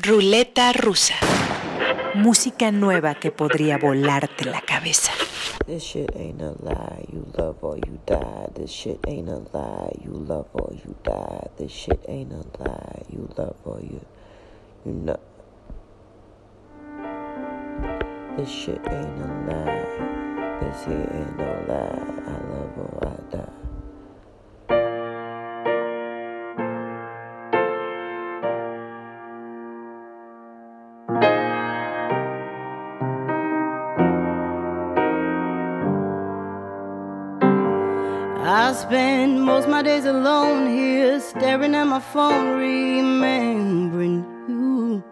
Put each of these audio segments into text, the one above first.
Ruleta rusa. Música nueva que podría volarte la cabeza. This shit ain't a lie, you love or you die. This shit ain't a lie, you love or you die. This shit ain't a lie, you love or you, you know. This shit ain't a lie, this shit ain't no lie. I love or I die. Days alone here, staring at my phone, remembering you.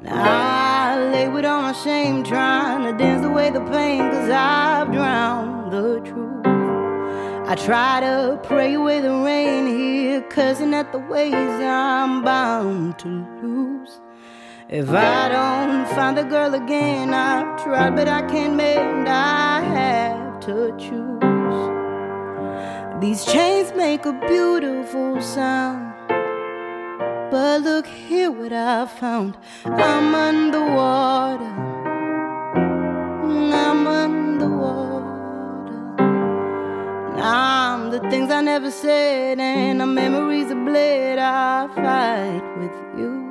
Now I lay with all my shame, trying to dance away the pain, cause I've drowned the truth. I try to pray away the rain here, cussing at the ways I'm bound to lose. If I don't find the girl again, I've tried, but I can't mend. I have to choose. These chains make a beautiful sound. But look here what I found. I'm underwater. I'm underwater. I'm the things I never said, and the memories of bled. I fight with you.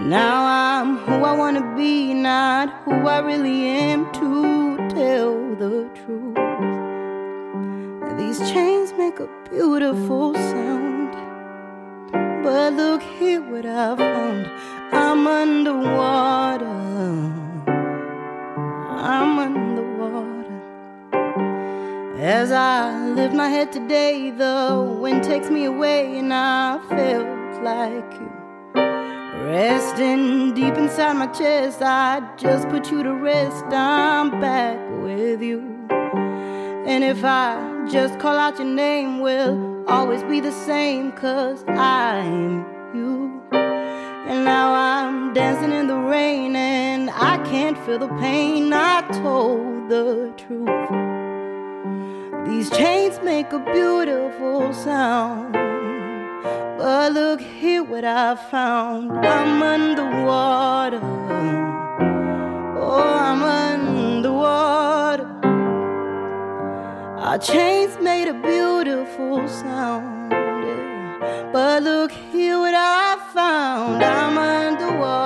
Now I'm who I wanna be, not who I really am to tell the truth. These chains make a beautiful sound. But look here what I found. I'm underwater. I'm underwater. As I lift my head today, the wind takes me away, and I felt like you. Resting deep inside my chest, I just put you to rest. I'm back with you. And if I just call out your name, we'll always be the same, cause I'm you. And now I'm dancing in the rain, and I can't feel the pain. I told the truth. These chains make a beautiful sound. But look here what I found. I'm underwater. Oh, I'm underwater. Our chains made a beautiful sound. yeah. But look here what I found. I'm underwater.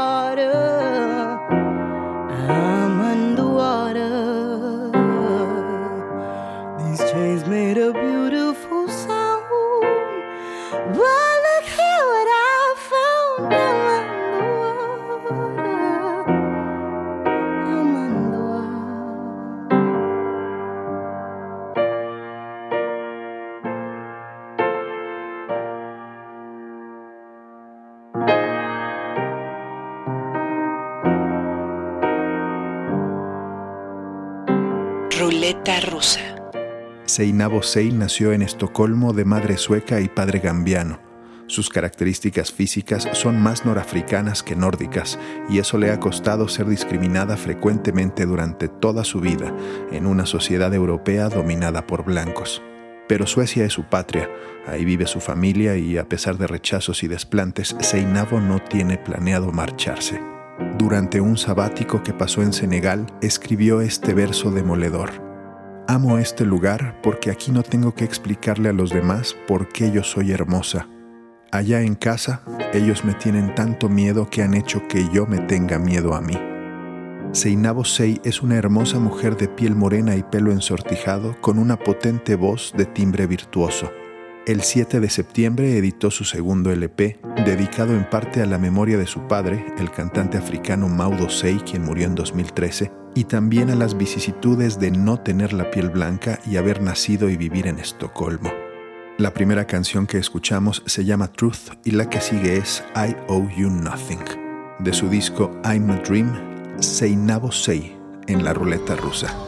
Seinabo Sei nació en Estocolmo de madre sueca y padre gambiano. Sus características físicas son más norafricanas que nórdicas y eso le ha costado ser discriminada frecuentemente durante toda su vida en una sociedad europea dominada por blancos. Pero Suecia es su patria, ahí vive su familia y a pesar de rechazos y desplantes, Seinabo no tiene planeado marcharse. Durante un sabático que pasó en Senegal, escribió este verso demoledor. Amo este lugar porque aquí no tengo que explicarle a los demás por qué yo soy hermosa. Allá en casa, ellos me tienen tanto miedo que han hecho que yo me tenga miedo a mí. Seinabo Sei es una hermosa mujer de piel morena y pelo ensortijado con una potente voz de timbre virtuoso. El 7 de septiembre editó su segundo LP, dedicado en parte a la memoria de su padre, el cantante africano Maudo Sei, quien murió en 2013, y también a las vicisitudes de no tener la piel blanca y haber nacido y vivir en Estocolmo. La primera canción que escuchamos se llama Truth y la que sigue es I Owe You Nothing. De su disco I'm a Dream, Seinabo Sei en la ruleta rusa.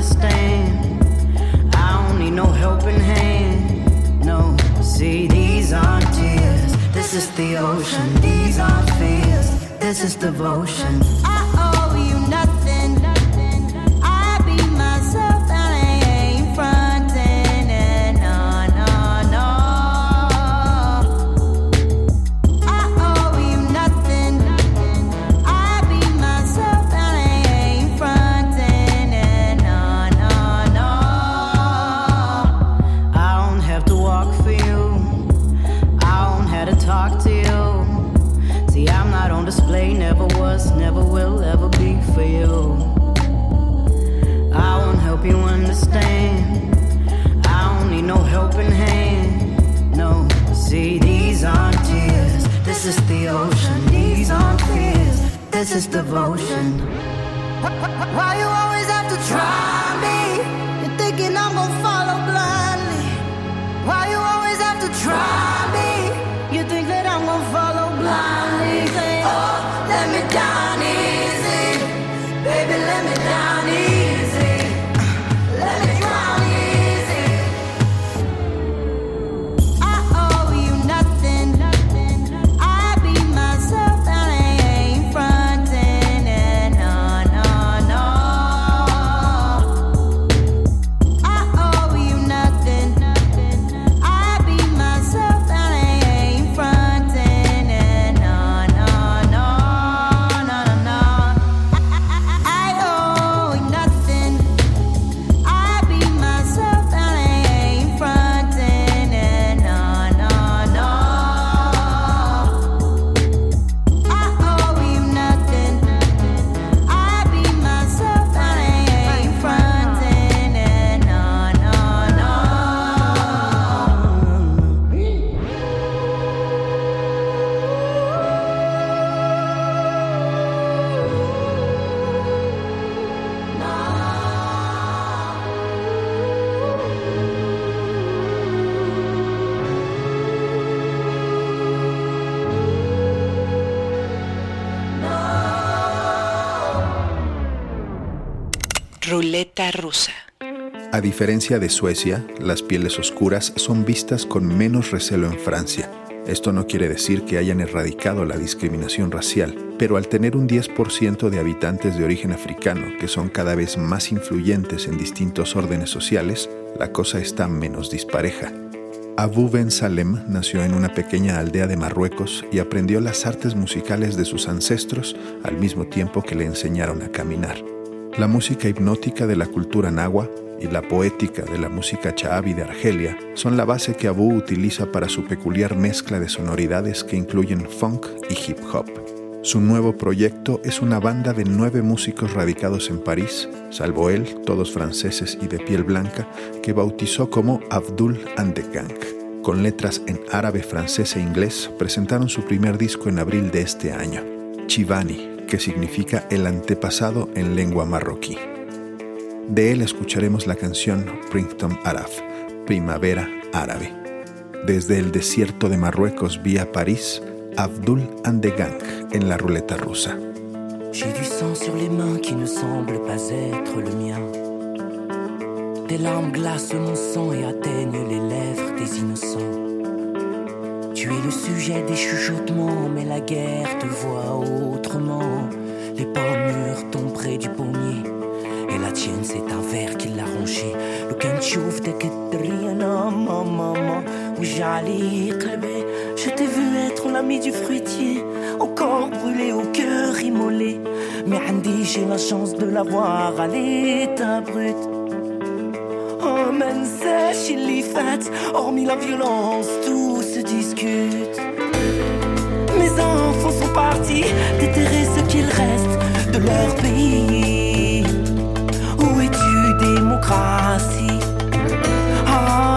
understand. I don't need no helping hand. No, see, these aren't tears. This is the ocean. These aren't fears. This is devotion. This is devotion. Why you always have to try me? You're thinking I'm gonna follow blindly. Why you always have to try me? A diferencia de Suecia, las pieles oscuras son vistas con menos recelo en Francia. Esto no quiere decir que hayan erradicado la discriminación racial, pero al tener un 10% de habitantes de origen africano que son cada vez más influyentes en distintos órdenes sociales, la cosa está menos dispareja. Abu Ben Salem nació en una pequeña aldea de Marruecos y aprendió las artes musicales de sus ancestros al mismo tiempo que le enseñaron a caminar. La música hipnótica de la cultura nahua y la poética de la música chaabi de Argelia son la base que Abu utiliza para su peculiar mezcla de sonoridades que incluyen funk y hip hop. Su nuevo proyecto es una banda de nueve músicos radicados en París, salvo él, todos franceses y de piel blanca, que bautizó como Abdul and the Gang. Con letras en árabe, francés e inglés, presentaron su primer disco en abril de este año, Chivani, que significa el antepasado en lengua marroquí. De él escucharemos la canción Printemps Araf, Primavera Árabe. Desde el desierto de Marruecos vía París, Abdul Andegang en la ruleta rusa. J'ai du sang sur les mains qui ne semble pas être le mien. Tes larmes glacent mon sang et atteignent les lèvres des innocents. Tu es le sujet des chuchotements, mais la guerre te voit autrement. Les mûres tombent près du pommier, la tienne c'est un verre qui l'a rongé. Le كنشوف داك الدريانة maman وجعلي قلبي Je t'ai vu être l'ami du fruitier Encore brûlé au cœur immolé Mais Andy j'ai la chance de l'avoir à l'état brut Oh man sèche il y fait Hormis la violence tout discute. Mes enfants sont partis déterrer ce qu'il reste de leur pays. Ah,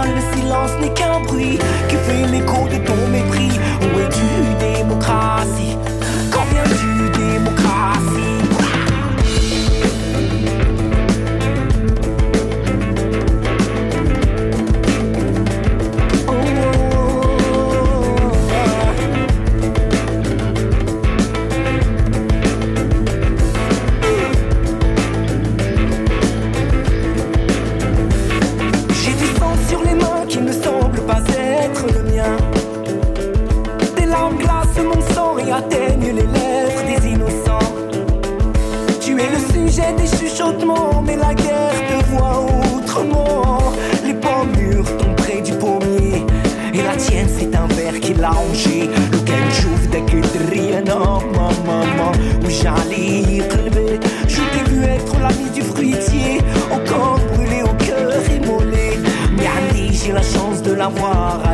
le silence n'est qu'un bruit qui fait l'écho de ton mais la guerre te voit autrement. Les pommes mûres tombent près du pommier, et la tienne c'est un verre qui l'a hongé. Lequel j'ouvre dès que de rien, non, maman, où j'allais relever. Je t'ai vu être l'ami du fruitier, encore brûlé au cœur immolé. Mais allez, j'ai la chance de l'avoir.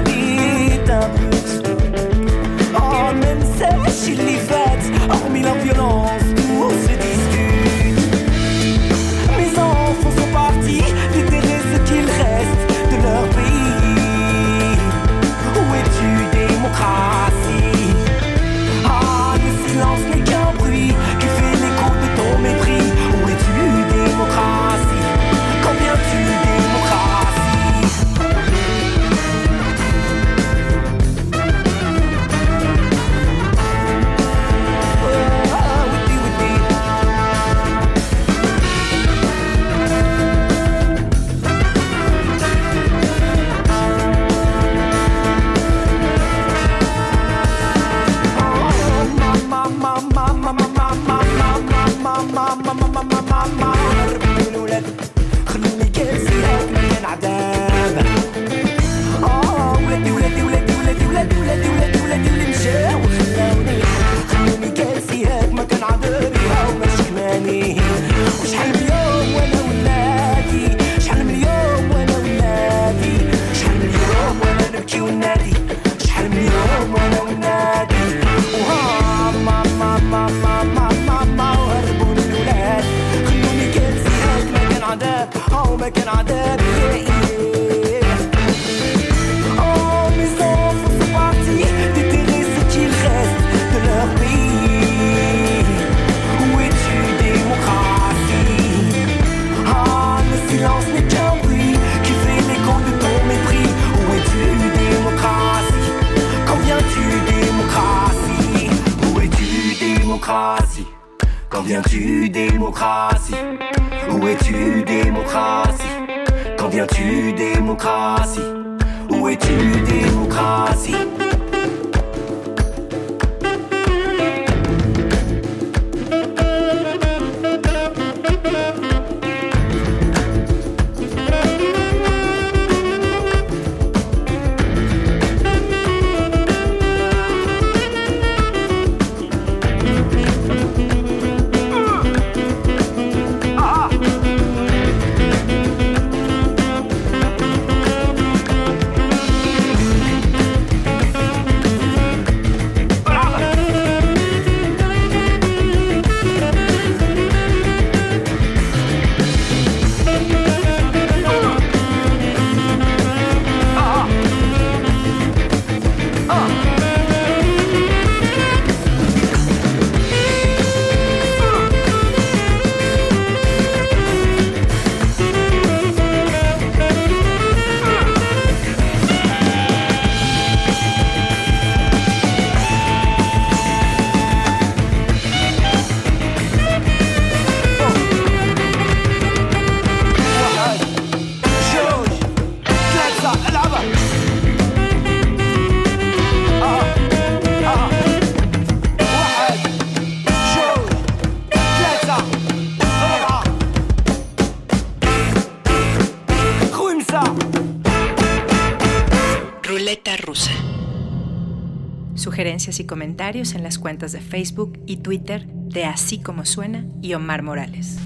Y comentarios en las cuentas de Facebook y Twitter de Así como suena y Omar Morales.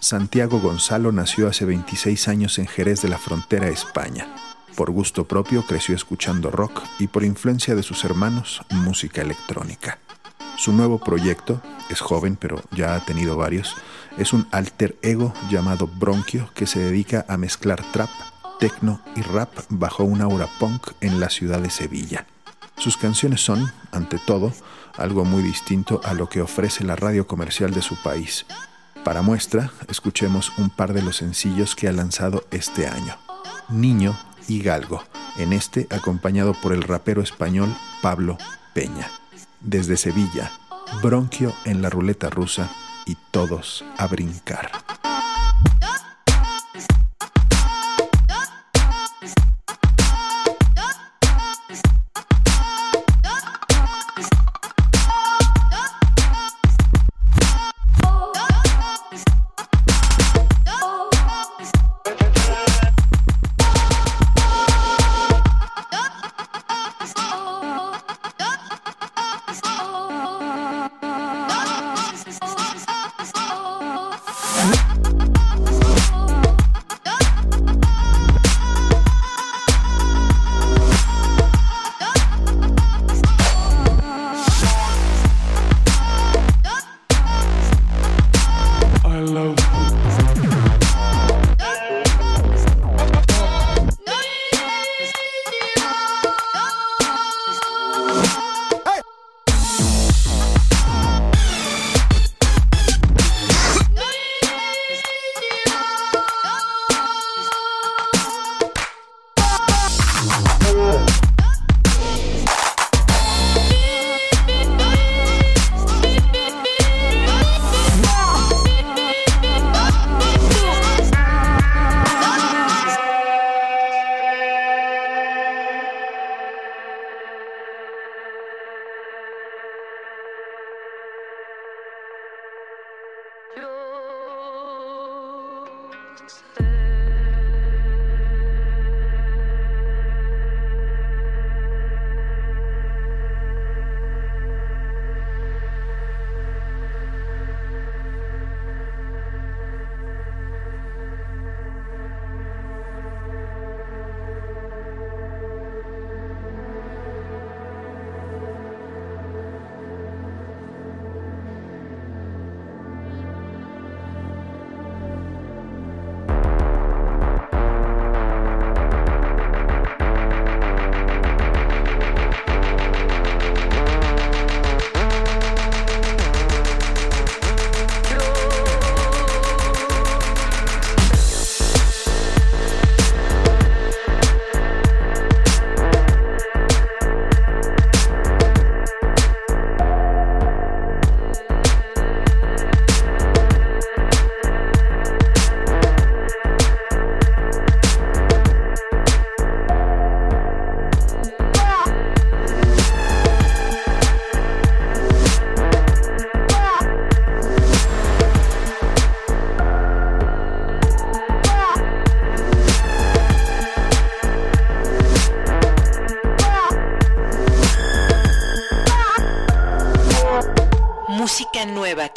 Santiago Gonzalo nació hace 26 años en Jerez de la Frontera, España. Por gusto propio creció escuchando rock y por influencia de sus hermanos, música electrónica. Su nuevo proyecto, es joven pero ya ha tenido varios, es un alter ego llamado Bronquio que se dedica a mezclar trap, techno y rap bajo un aura punk en la ciudad de Sevilla. Sus canciones son, ante todo, algo muy distinto a lo que ofrece la radio comercial de su país. Para muestra, escuchemos un par de los sencillos que ha lanzado este año. Niño y Galgo, en este acompañado por el rapero español Pablo Peña. Desde Sevilla, Bronquio en la ruleta rusa y todos a brincar.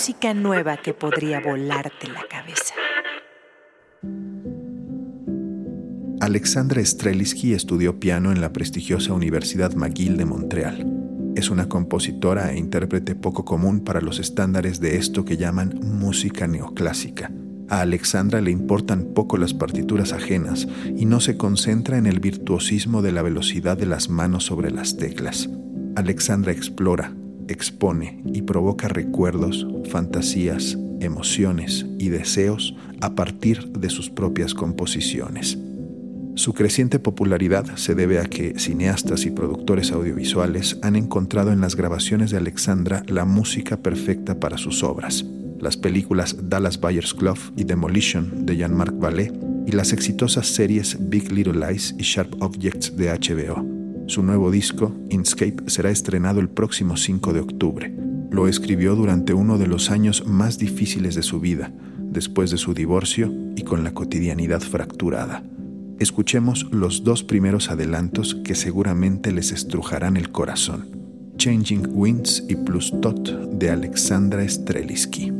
Música nueva que podría volarte la cabeza. Alexandra Streliski estudió piano en la prestigiosa Universidad McGill de Montreal. Es una compositora e intérprete poco común para los estándares de esto que llaman música neoclásica. A Alexandra le importan poco las partituras ajenas y no se concentra en el virtuosismo de la velocidad de las manos sobre las teclas. Alexandra explora, expone y provoca recuerdos, fantasías, emociones y deseos a partir de sus propias composiciones. Su creciente popularidad se debe a que cineastas y productores audiovisuales han encontrado en las grabaciones de Alexandra la música perfecta para sus obras. Las películas Dallas Buyers Club y Demolition de Jean-Marc Vallée y las exitosas series Big Little Lies y Sharp Objects de HBO. Su nuevo disco, Inscape, será estrenado el próximo 5 de octubre. Lo escribió durante uno de los años más difíciles de su vida, después de su divorcio y con la cotidianidad fracturada. Escuchemos los dos primeros adelantos que seguramente les estrujarán el corazón. Changing Winds y Plus Tot de Alexandra Streliski.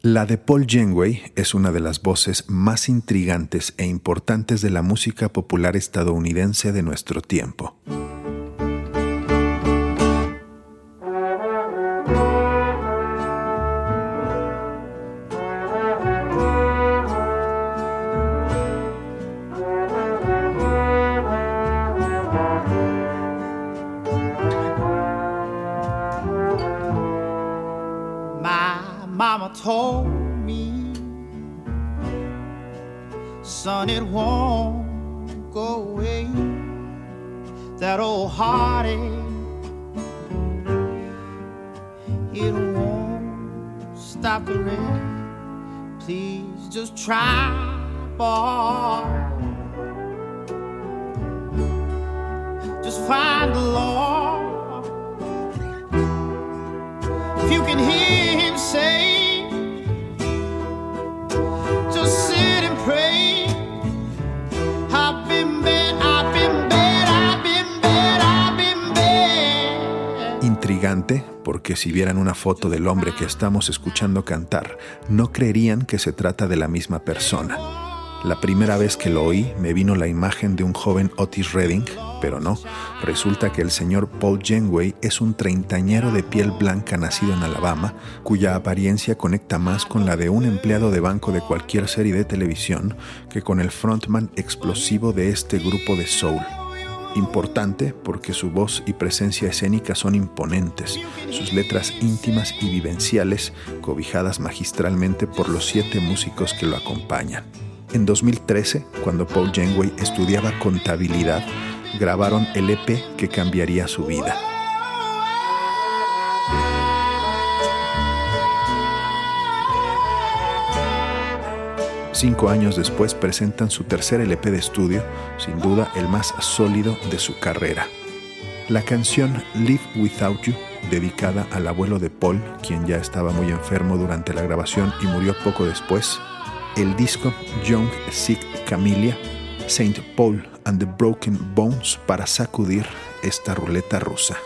La de Paul Janeway es una de las voces más intrigantes e importantes de la música popular estadounidense de nuestro tiempo. told me, son, it won't go away. That old heartache, it won't stop the rain. Please just try, boy. Just find the Lord. Porque si vieran una foto del hombre que estamos escuchando cantar, no creerían que se trata de la misma persona. La primera vez que lo oí me vino la imagen de un joven Otis Redding, pero no, resulta que el señor Paul Janeway es un treintañero de piel blanca nacido en Alabama, cuya apariencia conecta más con la de un empleado de banco de cualquier serie de televisión que con el frontman explosivo de este grupo de soul. Importante porque su voz y presencia escénica son imponentes, sus letras íntimas y vivenciales, cobijadas magistralmente por los siete músicos que lo acompañan. En 2013, cuando Paul Janeway estudiaba contabilidad, grabaron el EP que cambiaría su vida. Cinco años después presentan su tercer LP de estudio, sin duda el más sólido de su carrera. La canción Live Without You, dedicada al abuelo de Paul, quien ya estaba muy enfermo durante la grabación y murió poco después, el disco Young Sick Camellia, Saint Paul and the Broken Bones para sacudir esta ruleta rusa.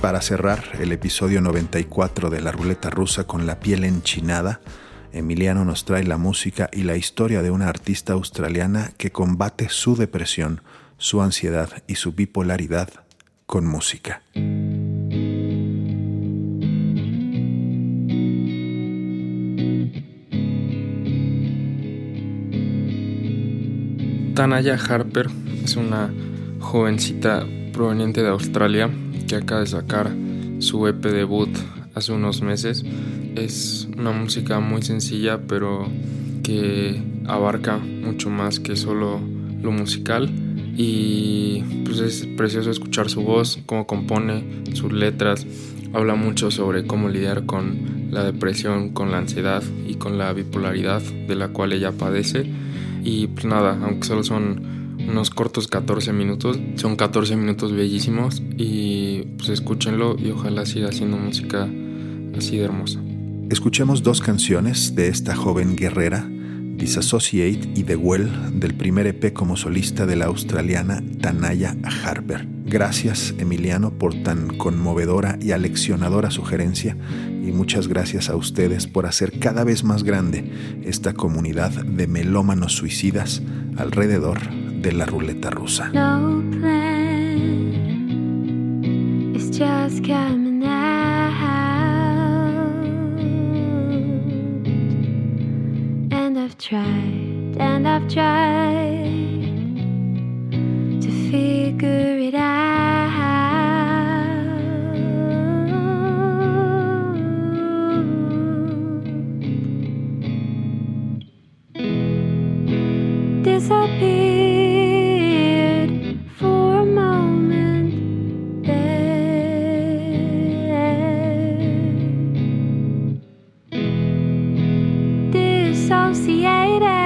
Para cerrar el episodio 94 de la Ruleta rusa con la piel enchinada, Emiliano nos trae la música y la historia de una artista australiana que combate su depresión, su ansiedad y su bipolaridad con música. Tanaya Harper es una jovencita proveniente de Australia que acaba de sacar su EP debut hace unos meses. Es una música muy sencilla pero que abarca mucho más que solo lo musical. Y pues es precioso escuchar su voz, cómo compone sus letras, habla mucho sobre cómo lidiar con la depresión, con la ansiedad y con la bipolaridad de la cual ella padece. Y pues nada, aunque solo son unos cortos 14 minutos. Son 14 minutos bellísimos y pues escúchenlo y ojalá siga haciendo música así de hermosa. Escuchemos dos canciones de esta joven guerrera, Disassociate y The Well, del primer EP como solista de la australiana Tanaya Harper. Gracias, Emiliano, por tan conmovedora y aleccionadora sugerencia y muchas gracias a ustedes por hacer cada vez más grande esta comunidad de melómanos suicidas alrededor de la ruleta rusa. No plan, it's just coming out. And I've tried, and I've tried to figure associated.